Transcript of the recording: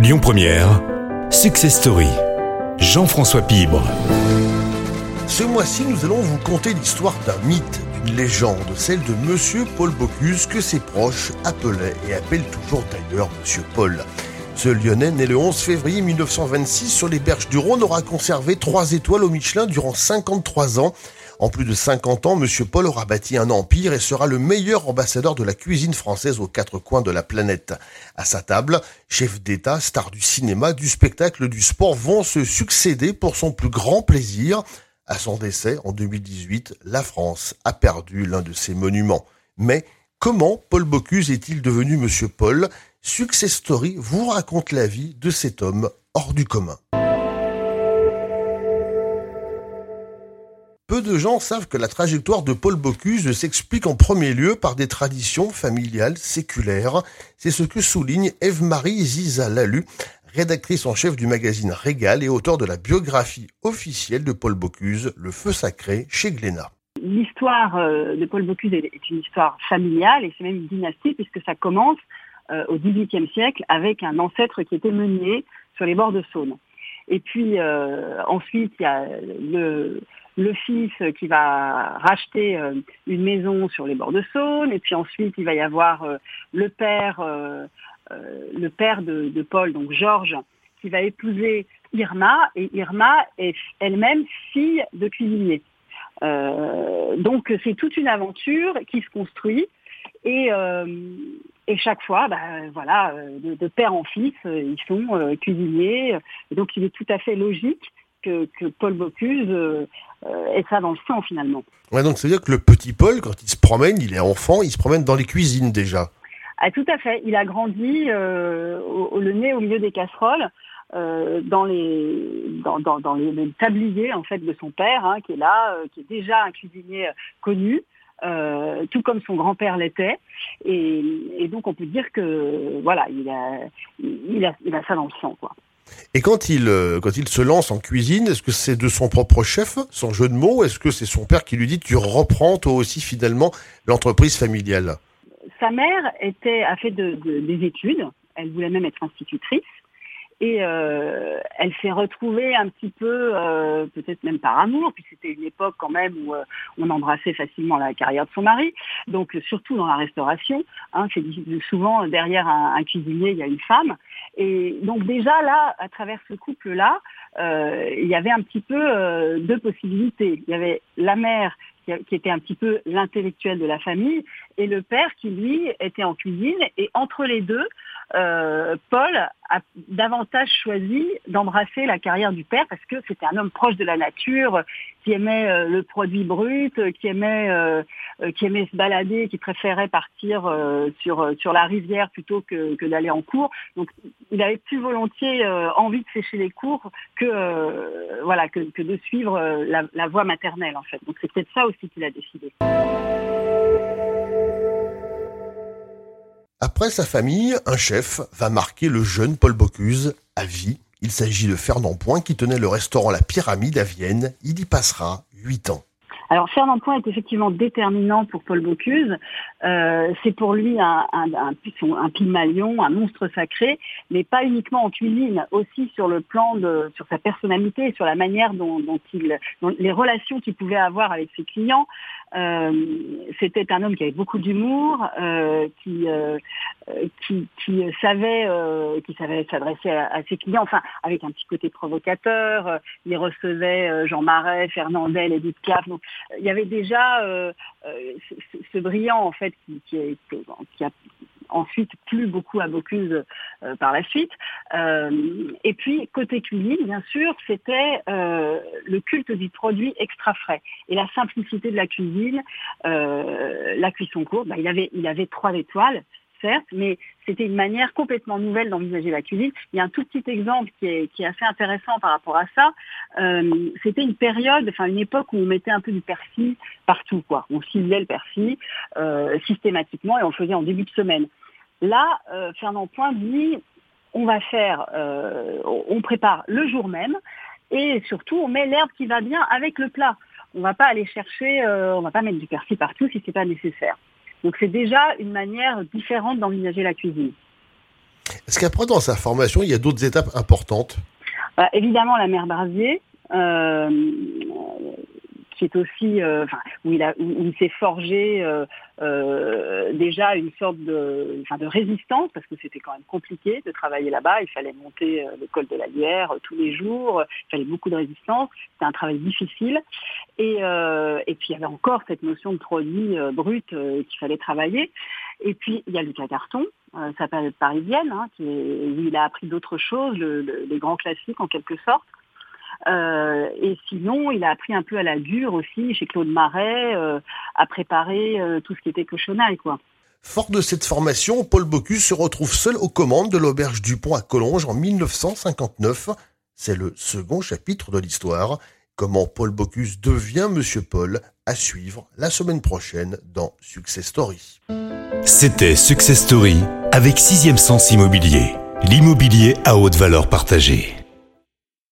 Lyon Première, Success Story. Jean-François Pibre. Ce mois-ci, nous allons vous conter l'histoire d'un mythe, d'une légende, celle de Monsieur Paul Bocuse que ses proches appelaient et appellent toujours d'ailleurs Monsieur Paul. Ce Lyonnais, né le 11 février 1926 sur les berges du Rhône, aura conservé trois étoiles au Michelin durant 53 ans. En plus de 50 ans, Monsieur Paul aura bâti un empire et sera le meilleur ambassadeur de la cuisine française aux quatre coins de la planète. À sa table, chef d'État, star du cinéma, du spectacle, du sport vont se succéder pour son plus grand plaisir. À son décès en 2018, la France a perdu l'un de ses monuments. Mais comment Paul Bocuse est-il devenu Monsieur Paul? Success Story vous raconte la vie de cet homme hors du commun. Peu de gens savent que la trajectoire de Paul Bocuse s'explique en premier lieu par des traditions familiales séculaires. C'est ce que souligne Eve-Marie Ziza Lalu, rédactrice en chef du magazine Régal et auteur de la biographie officielle de Paul Bocuse, Le Feu Sacré, chez Glénat. L'histoire euh, de Paul Bocuse est une histoire familiale et c'est même une dynastie puisque ça commence euh, au XVIIIe siècle avec un ancêtre qui était meunier sur les bords de Saône. Et puis euh, ensuite, il y a le, fils qui va racheter euh, une maison sur les bords de Saône, et puis ensuite il va y avoir euh, le père, le père de, Paul, donc Georges, qui va épouser Irma, et Irma est elle-même fille de cuisinier. donc c'est toute une aventure qui se construit. Et, chaque fois, bah, voilà, de, père en fils, ils sont cuisiniers. donc il est tout à fait logique que, Paul Bocuse euh, ait ça dans le sang finalement. Ouais, donc ça veut dire que le petit Paul, quand il se promène, il est enfant, il se promène dans les cuisines déjà. Ah, tout à fait. Il a grandi euh, au, le nez au milieu des casseroles. Euh, dans les dans, dans, les, tabliers en fait de son père hein, qui est là, qui est déjà un cuisinier connu, tout comme son grand-père l'était. Et, et, donc on peut dire que voilà, il a il a, il a ça dans le sang quoi. Et quand il, euh, quand il se lance en cuisine, est-ce que c'est de son propre chef, son jeu de mots, ou est-ce que c'est son père qui lui dit tu reprends toi aussi finalement l'entreprise familiale? Sa mère était, a fait des études, elle voulait même être institutrice, et euh, elle s'est retrouvée un petit peu, euh, peut-être même par amour, puis c'était une époque quand même où euh, on embrassait facilement la carrière de son mari, donc surtout dans la restauration. Hein, c'est souvent derrière un, cuisinier, il y a une femme. Et donc déjà là, à travers ce couple-là, il y avait un petit peu deux possibilités. Il y avait la mère qui était un petit peu l'intellectuel de la famille, et le père qui, lui, était en cuisine. Et entre les deux, euh, Paul a davantage choisi d'embrasser la carrière du père parce que c'était un homme proche de la nature, qui aimait euh, le produit brut, qui aimait, euh, qui aimait se balader, qui préférait partir sur, sur la rivière plutôt que, que d'aller en cours. Donc il avait plus volontiers envie de sécher les cours que, voilà, que, que, de suivre la, la voie maternelle en fait. Donc c'est peut-être ça aussi qu'il a décidé. Après sa famille, un chef va marquer le jeune Paul Bocuse à vie. Il s'agit de Fernand Point qui tenait le restaurant La Pyramide à Vienne. Il y passera huit ans. Alors Fernand Point est effectivement déterminant pour Paul Bocuse. Euh, c'est pour lui un, un, un, un monstre sacré, mais pas uniquement en cuisine, aussi sur le plan de, sur sa personnalité, sur la manière dont il, les relations qu'il pouvait avoir avec ses clients. Euh, c'était un homme qui avait beaucoup d'humour, euh, qui, euh, qui, qui savait, qui savait s'adresser à, ses clients, enfin avec un petit côté provocateur. il recevait Jean Marais, Fernandel, Edith Piaf. Donc il y avait déjà ce, ce, brillant en fait qui, qui, qui a ensuite plus beaucoup à Bocuse euh, par la suite. Euh, et puis côté cuisine, bien sûr, c'était euh, le culte du produit extra frais et la simplicité de la cuisine, la cuisson courte. Bah, il avait il avait trois étoiles certes, mais c'était une manière complètement nouvelle d'envisager la cuisine. Il y a un tout petit exemple qui est, qui est assez intéressant par rapport à ça. Euh, c'était une période, enfin une époque où on mettait un peu du persil partout, quoi. On ciblait le persil euh, systématiquement et on le faisait en début de semaine. Là, euh, Fernand Point dit, on va faire, on prépare le jour même et surtout on met l'herbe qui va bien avec le plat. On va pas aller chercher, on va pas mettre du persil partout si c'est pas nécessaire. Donc c'est déjà une manière différente d'envisager la cuisine. Est-ce qu'après, dans sa formation, il y a d'autres étapes importantes? Bah, Évidemment, la mère Barzier. Euh, qui est aussi, euh, où il, a, où il s'est forgé euh, euh, déjà une sorte de, de résistance, parce que c'était quand même compliqué de travailler là-bas. Il fallait monter le col de la Lière tous les jours, il fallait beaucoup de résistance. C'était un travail difficile. Et, et puis il y avait encore cette notion de produit brut qu'il fallait travailler. Et puis il y a Lucas Carton, sa période parisienne, hein, qui où il a appris d'autres choses, les grands classiques en quelque sorte. Euh, et sinon, il a appris un peu à la dure aussi, chez Claude Marais, euh, à préparer euh, tout ce qui était cochonaille, quoi. Fort de cette formation, Paul Bocuse se retrouve seul aux commandes de l'auberge Dupont à Collonges en 1959. C'est le second chapitre de l'histoire. Comment Paul Bocuse devient Monsieur Paul à suivre la semaine prochaine dans Success Story. C'était Success Story avec Sixième Sens Immobilier, l'immobilier à haute valeur partagée.